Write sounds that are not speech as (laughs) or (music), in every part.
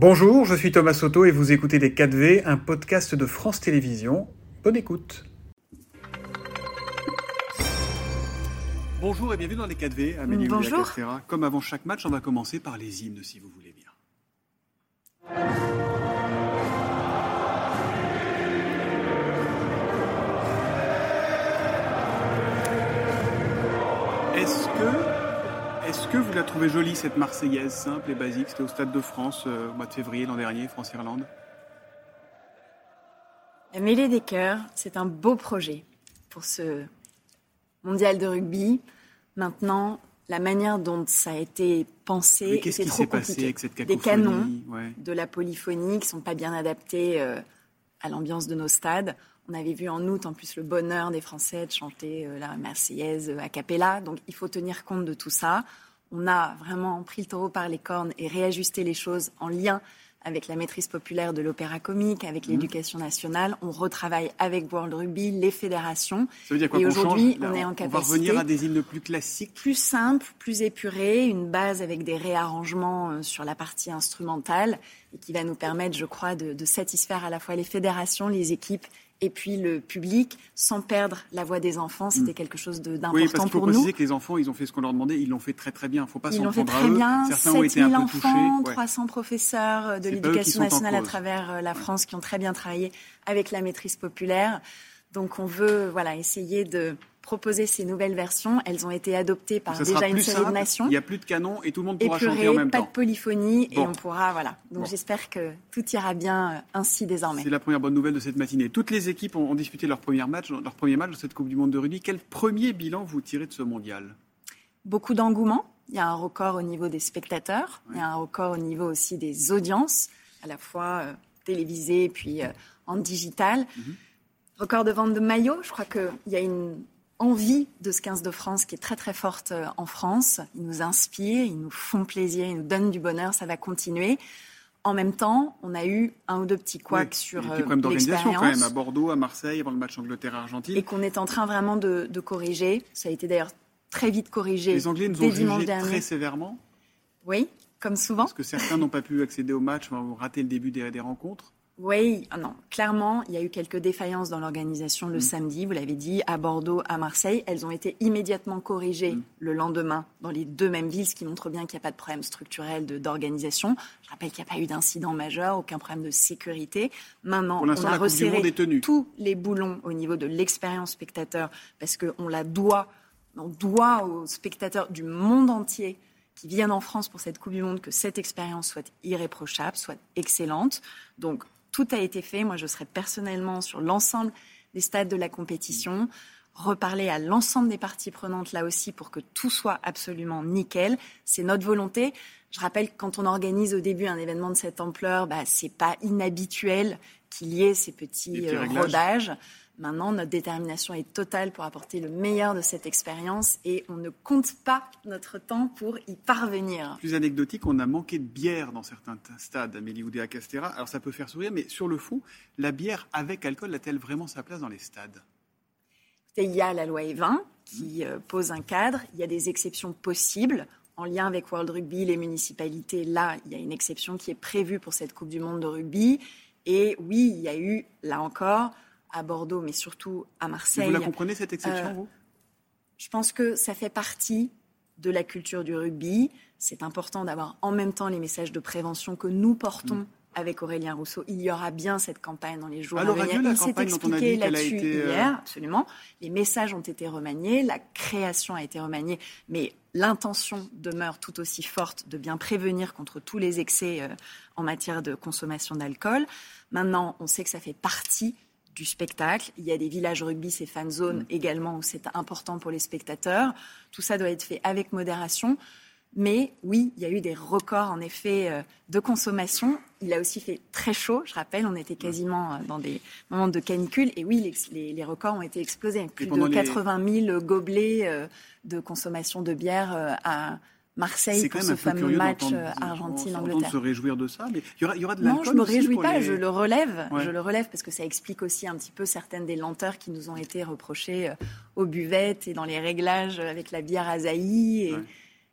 Bonjour, je suis Thomas Soto et vous écoutez Les 4V, un podcast de France Télévisions. Bonne écoute. Bonjour et bienvenue dans Les 4V, Amélie Bonjour. Comme avant chaque match, on va commencer par les hymnes, si vous voulez bien. Est-ce que, est-ce que vous la trouvez jolie, cette Marseillaise, simple et basique? C'était au Stade de France euh, au mois de février l'an dernier, France-Irlande. La mêlée des cœurs, c'est un beau projet pour ce mondial de rugby. Maintenant, la manière dont ça a été pensé, c'est qui trop s'est passé compliqué. avec cette Des canons, Ouais. de la polyphonie qui sont pas bien adaptés euh, à l'ambiance de nos stades. On avait vu en août en plus le bonheur des Français de chanter euh, la Marseillaise euh, a cappella. Donc il faut tenir compte de tout ça. On a vraiment pris le taureau par les cornes et réajusté les choses en lien avec la maîtrise populaire de l'opéra comique, avec Mmh. l'éducation nationale. On retravaille avec World Rugby, les fédérations. Ça veut dire quoi Et aujourd'hui, on est en On va capacité- revenir à des hymnes plus classiques. plus simple, plus épuré, une base avec des réarrangements euh, sur la partie instrumentale et qui va nous permettre, je crois, de, de satisfaire à la fois les fédérations, les équipes et puis le public sans perdre la voix des enfants. C'était quelque chose d'important Mm. Oui, parce faut pour nous. que les enfants, ils ont fait ce qu'on leur demandait, ils l'ont fait très très bien. Il ne faut pas Ils s'en l'ont fait prendre à très eux. bien. Certains ont été 7000 un peu enfants, touchés. ouais. 300 professeurs de l'éducation nationale à travers euh, la France qui ont très bien travaillé avec la maîtrise populaire. Donc on veut voilà essayer de proposer ces nouvelles versions. Elles ont été adoptées par déjà une série de nations. Il n'y a plus de canon et tout le monde pourra chanter en épuré, même pas temps. de polyphonie Bon. et on pourra voilà. Donc Bon. j'espère que tout ira bien euh, ainsi désormais. C'est la première bonne nouvelle de cette matinée. Toutes les équipes ont, ont disputé leur premier match, leur premier match de cette Coupe du Monde de rugby. Quel premier bilan vous tirez de ce mondial? Beaucoup d'engouement. Il y a un record au niveau des spectateurs. Il y a un record au niveau aussi des audiences, à la fois euh, télévisées puis euh, en digital. Mhm. Record de vente de maillots. Je crois qu'il y a une envie de ce 15 de France qui est très très forte euh, en France. Ils nous inspirent, ils nous font plaisir, ils nous donnent du bonheur. Ça va continuer. En même temps, on a eu un ou deux petits couacs Oui, sur a euh, des problèmes d'organisation quand même, à Bordeaux, à Marseille, avant le match Angleterre-Argentine. et qu'on est en train vraiment de, de corriger. Ça a été d'ailleurs très vite corrigé Les Anglais nous ont dernier. très sévèrement Oui, comme souvent. parce que certains n'ont pas pu accéder au match, ont raté le début des, des rencontres. Oui, ah non, clairement, il y a eu quelques défaillances dans l'organisation le Mm. samedi, vous l'avez dit, à Bordeaux, à Marseille. Elles ont été immédiatement corrigées Mm. le lendemain dans les deux mêmes villes, ce qui montre bien qu'il n'y a pas de problème structurel d'organisation. Je rappelle qu'il n'y a pas eu d'incident majeur, aucun problème de sécurité. Maintenant, on a resserré tous les boulons au niveau de l'expérience spectateur, parce qu'on la doit, on doit aux spectateurs du monde entier qui viennent en France pour cette Coupe du Monde que cette expérience soit irréprochable, soit excellente. Donc tout a été fait. Moi, je serai personnellement sur l'ensemble des stades de la compétition, reparler à l'ensemble des parties prenantes là aussi pour que tout soit absolument nickel. C'est notre volonté. Je rappelle que quand on organise au début un événement de cette ampleur, bah, c'est pas inhabituel qu'il y ait ces petits, petits euh, rodages. Maintenant, notre détermination est totale pour apporter le meilleur de cette expérience et on ne compte pas notre temps pour y parvenir. Plus anecdotique, on a manqué de bière dans certains stades, Amélie Oudéa Castera. Alors ça peut faire sourire, mais sur le fond, la bière avec alcool a-t-elle vraiment sa place dans les stades? Il y a la loi E20 qui euh, pose un cadre. Il y a des exceptions possibles. En lien avec World Rugby, les municipalités, là, il y a une exception qui est prévue pour cette Coupe du Monde de rugby. Et oui, il y a eu, là encore, à Bordeaux, mais surtout à Marseille, Vous la comprenez cette exception, Euh, vous? je pense que ça fait partie de la culture du rugby. C'est important d'avoir en même temps les messages de prévention que nous portons Mm. avec Aurélien Rousseau. Il y aura bien cette campagne dans les jours Alors, à venir. Il s'est expliqué là-dessus été, euh, hier, absolument. Les messages ont été remaniés, la création a été remaniée, mais l'intention demeure tout aussi forte de bien prévenir contre tous les excès euh, en matière de consommation d'alcool. Maintenant, on sait que ça fait partie du spectacle. Il y a des villages rugby, ces fan zones également, où c'est important pour les spectateurs. Tout ça doit être fait avec modération. Mais oui, il y a eu des records en effet euh, de consommation. Il a aussi fait très chaud, je rappelle, on était quasiment euh, dans des moments de canicule. Et oui, les, les- les records ont été explosés. Plus de pendant les- 80 000 gobelets euh, de consommation de bière à Marseille pour ce fameux match euh, Argentine-Angleterre. se réjouir de ça, mais il y aura, il y aura de Non, je me aussi réjouis pas, les- je le relève. Ouais. Je le relève parce que ça explique aussi un petit peu certaines des lenteurs qui nous ont été reprochées euh, aux buvettes et dans les réglages avec la bière azaï et Ouais.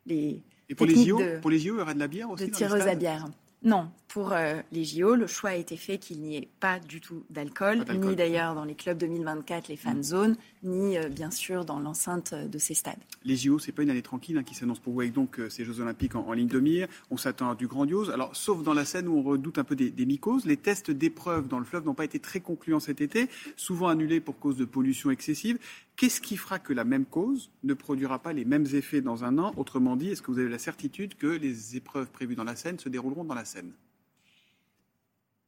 les Et pour les de- pour les JO, il y aura de la bière aussi de tireuse à bière. Non, pour euh, les JO, le choix a été fait qu'il n'y ait pas du tout d'alcool, ni d'ailleurs dans les clubs 2024, les fan mm. zones, ni euh, bien sûr dans l'enceinte de ces stades. Les JO, c'est pas une année tranquille hein, qui s'annonce pour vous avec donc euh, ces Jeux Olympiques en, ligne de mire. On s'attend à du grandiose. Alors, sauf dans la scène où on redoute un peu des, des mycoses, les tests d'épreuves dans le fleuve n'ont pas été très concluants cet été, souvent annulés pour cause de pollution excessive. Qu'est-ce qui fera que la même cause ne produira pas les mêmes effets dans un an? Autrement dit, est-ce que vous avez la certitude que les épreuves prévues dans la Seine se dérouleront dans la Seine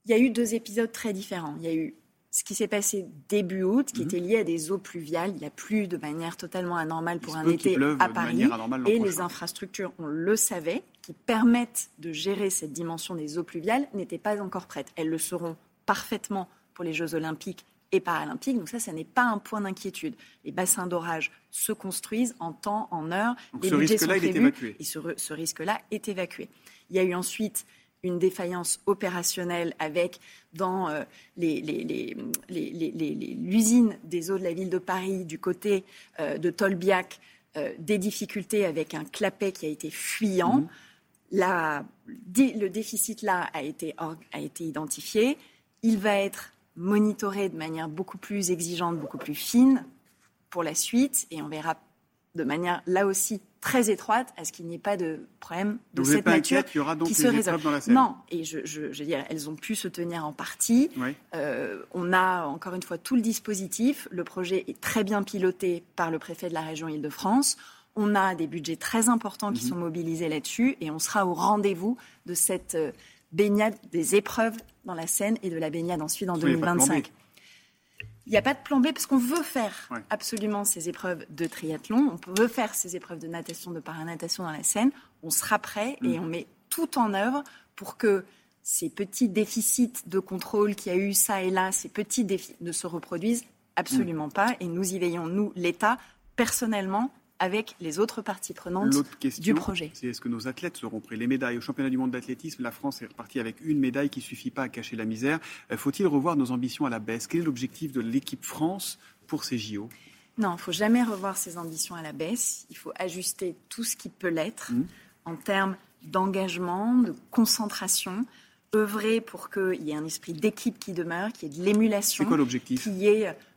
Il y a eu deux épisodes très différents. Il y a eu ce qui s'est passé début août, qui mhm. était lié à des eaux pluviales. Il a plu de manière totalement anormale pour un été à Paris. Et les infrastructures, on le savait, qui permettent de gérer cette dimension des eaux pluviales, n'étaient pas encore prêtes. Elles le seront parfaitement pour les Jeux olympiques et paralympiques. Donc ça, ça n'est pas un point d'inquiétude. Les bassins d'orage se construisent en temps, en heure. Donc ce risque-là, il est évacué. Et ce, risque-là est évacué. Il y a eu ensuite une défaillance opérationnelle avec dans euh, l'usine des eaux de la ville de Paris du côté euh, de Tolbiac euh, des difficultés avec un clapet qui a été fuyant. Mmh. le déficit là a été, a été identifié. Il va être monitorer de manière beaucoup plus exigeante, beaucoup plus fine pour la suite, et on verra de manière là aussi très étroite à ce qu'il n'y ait pas de problème de cette nature il y aura donc qui se résolve dans la scène. Non, et je, je, veux dire, elles ont pu se tenir en partie. Euh, on a encore une fois tout le dispositif. Le projet est très bien piloté par le préfet de la région Île-de-France. On a des budgets très importants qui mhm. sont mobilisés là-dessus, et on sera au rendez-vous de cette euh, baignade des épreuves dans la Seine et de la baignade ensuite en 2025. Il n'y a pas de plan B parce qu'on veut faire absolument ces épreuves de triathlon, on veut faire ces épreuves de natation, de paranatation dans la Seine. On sera prêt et mm. on met tout en œuvre pour que ces petits déficits de contrôle qu'il y a eu ça et là, ces petits défis ne se reproduisent absolument mm. pas. Et nous y veillons, nous, l'État, personnellement, avec les autres parties prenantes du projet. C'est est-ce que nos athlètes seront prêts? Les médailles au championnat du monde d'athlétisme, la France est repartie avec une médaille qui ne suffit pas à cacher la misère. Euh, faut-il revoir nos ambitions à la baisse? Quel est l'objectif de l'équipe France pour ces JO Non, il ne faut jamais revoir ses ambitions à la baisse. Il faut ajuster tout ce qui peut l'être mmh. en termes d'engagement, de concentration, œuvrer pour qu'il y ait un esprit d'équipe qui demeure, qu'il y ait de l'émulation. C'est quoi l'objectif?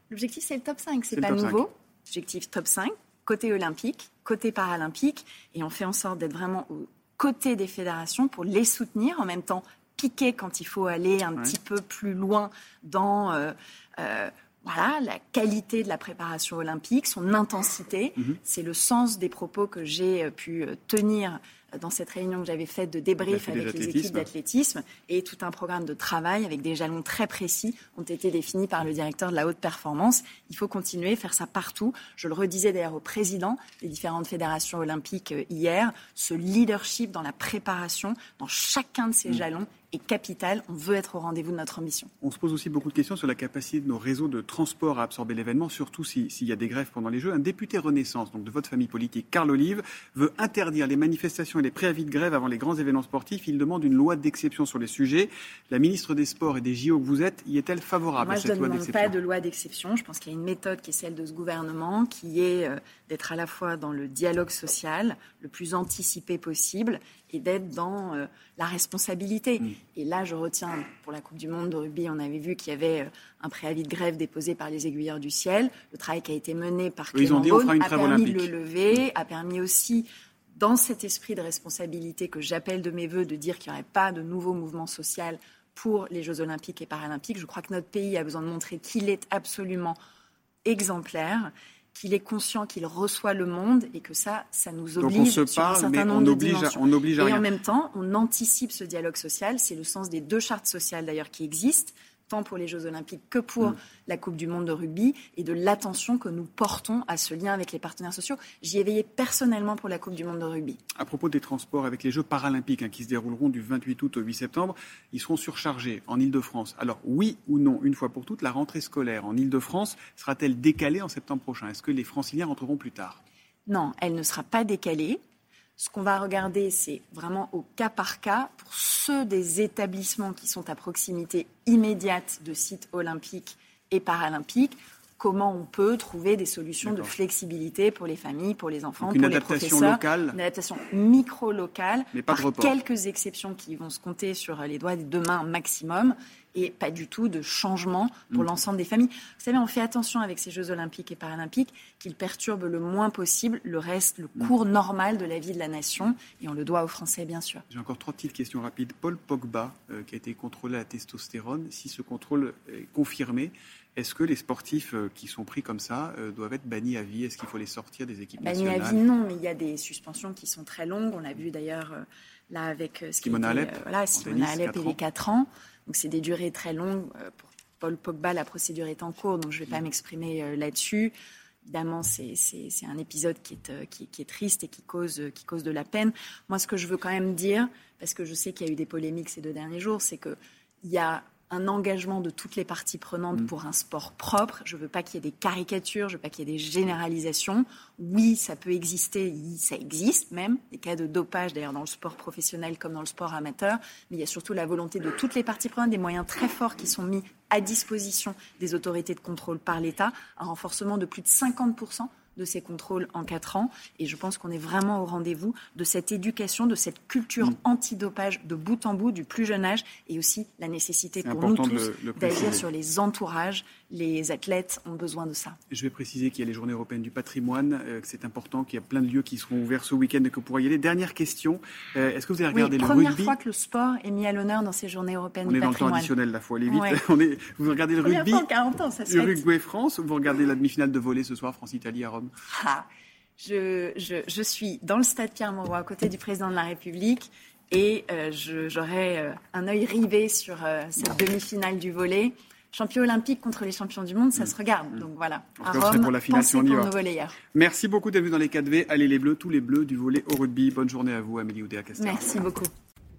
L'objectif, c'est le top 5, c'est pas nouveau. Objectif top 5, côté olympique, côté paralympique, et on fait en sorte d'être vraiment aux côtés des fédérations pour les soutenir, en même temps piquer quand il faut aller un petit peu plus loin dans euh, euh, voilà, la qualité de la préparation olympique, son intensité. Mhm. C'est le sens des propos que j'ai euh, pu tenir dans cette réunion que j'avais faite de débrief avec les équipes d'athlétisme et tout un programme de travail avec des jalons très précis ont été définis par le directeur de la haute performance. Il faut continuer, faire ça partout. Je le redisais d'ailleurs au président des différentes fédérations olympiques euh, hier, ce leadership dans la préparation, dans chacun de ces mm. jalons est capital. On veut être au rendez-vous de notre ambition. On se pose aussi beaucoup de questions sur la capacité de nos réseaux de transport à absorber l'événement, surtout s'il y a des grèves pendant les Jeux. Un député Renaissance, donc de votre famille politique, Carl Olive, veut interdire les manifestations et les préavis de grève avant les grands événements sportifs. Il demande une loi d'exception sur les sujets. La ministre des Sports et des JO que vous êtes, y est-elle favorable à cette loi d'exception Moi, je ne demande pas de loi d'exception. Je pense qu'il y a une méthode qui est celle de ce gouvernement, qui est euh, d'être à la fois dans le dialogue social, le plus anticipé possible, et d'être dans euh, la responsabilité. Mm. Et là, je retiens, pour la Coupe du Monde de rugby, on avait vu qu'il y avait euh, un préavis de grève déposé par les aiguilleurs du ciel. Le travail qui a été mené par Clément Beaune a permis de le lever, a permis aussi, dans cet esprit de responsabilité que j'appelle de mes voeux, de dire qu'il n'y aurait pas de nouveau mouvement social pour les Jeux olympiques et paralympiques. Je crois que notre pays a besoin de montrer qu'il est absolument exemplaire qu'il est conscient qu'il reçoit le monde et que ça, ça nous oblige Donc on se parle, sur un certain nombre on oblige, de on oblige à Et en même temps, on anticipe ce dialogue social. C'est le sens des deux chartes sociales d'ailleurs qui existent tant pour les Jeux Olympiques que pour mm. la Coupe du Monde de rugby, et de l'attention que nous portons à ce lien avec les partenaires sociaux. J'y ai veillé personnellement pour la Coupe du Monde de rugby. À propos des transports avec les Jeux paralympiques hein, qui se dérouleront du 28 août au 8 septembre, ils seront surchargés en Ile-de-France. Alors oui ou non, une fois pour toutes, la rentrée scolaire en Ile-de-France sera-t-elle décalée en septembre prochain? Est-ce que les franciliens rentreront plus tard? Non, elle ne sera pas décalée. Ce qu'on va regarder, c'est vraiment au cas par cas pour ceux des établissements qui sont à proximité immédiate de sites olympiques et paralympiques. comment on peut trouver des solutions de flexibilité pour les familles, pour les enfants, pour une les adaptation professeurs. locale. Une adaptation micro-locale, Mais pas de par quelques exceptions qui vont se compter sur les doigts des deux mains maximum, et pas du tout de changement pour Mm. l'ensemble des familles. Vous savez, on fait attention avec ces Jeux olympiques et paralympiques qu'ils perturbent le moins possible le reste, le Mm. cours normal de la vie de la nation, et on le doit aux Français, bien sûr. J'ai encore trois petites questions rapides. Paul Pogba, euh, qui a été contrôlé à la testostérone, si ce contrôle est confirmé, est-ce que les sportifs euh, qui sont pris comme ça euh, doivent être bannis à vie? Est-ce qu'il faut les sortir des équipes Banni à nationales? vie, non, mais il y a des suspensions qui sont très longues. On l'a vu d'ailleurs euh, là avec ce qui Simona Alep, euh, voilà, Simona Alep et les 4 ans. Donc c'est des durées très longues. Euh, Pour Paul Pogba, la procédure est en cours, donc je ne vais pas m'exprimer euh, là-dessus. Évidemment, c'est un épisode qui est, euh, qui, est triste et qui cause, qui cause de la peine. Moi, ce que je veux quand même dire, parce que je sais qu'il y a eu des polémiques ces deux derniers jours, c'est qu'il y a un engagement de toutes les parties prenantes Mm. pour un sport propre. Je veux pas qu'il y ait des caricatures, je veux pas qu'il y ait des généralisations. Oui, ça peut exister, ça existe même, des cas de dopage d'ailleurs dans le sport professionnel comme dans le sport amateur, mais il y a surtout la volonté de toutes les parties prenantes, des moyens très forts qui sont mis à disposition des autorités de contrôle par l'État, un renforcement de plus de 50% de ces contrôles en quatre ans. Et je pense qu'on est vraiment au rendez-vous de cette éducation, de cette culture Mm. antidopage de bout en bout, du plus jeune âge, et aussi la nécessité pour nous tous d'agir sur les entourages. Les athlètes ont besoin de ça. Je vais préciser qu'il y a les journées européennes du patrimoine, euh, que c'est important, qu'il y a plein de lieux qui seront ouverts ce week-end et que vous pourrez y aller. Dernière question, euh, est-ce que vous avez Oui, regardé le première rugby fois que le sport est mis à l'onneur dans ces journées européennes On du est dans le additionnel, la fois, allez vite. Ouais. (laughs) On est, vous regardez le Première rugby fois en 40 ans, ça se fête. Uruguay-France ou vous regardez la demi-finale de volée ce soir, France-Italie à Rome Ah, je, je, je suis dans le stade Pierre-Mauroy, à côté du président de la République, et euh, j'aurai euh, un œil rivé sur euh, cette demi-finale du volet. Champion olympique contre les champions du monde, ça se regarde. Donc voilà. À Rome, pour la finale, si on y va. Merci beaucoup d'être venu dans les 4V. Allez les bleus, tous les bleus du volet au rugby. Bonne journée à vous, Amélie Oudéa-Castéra. Merci beaucoup.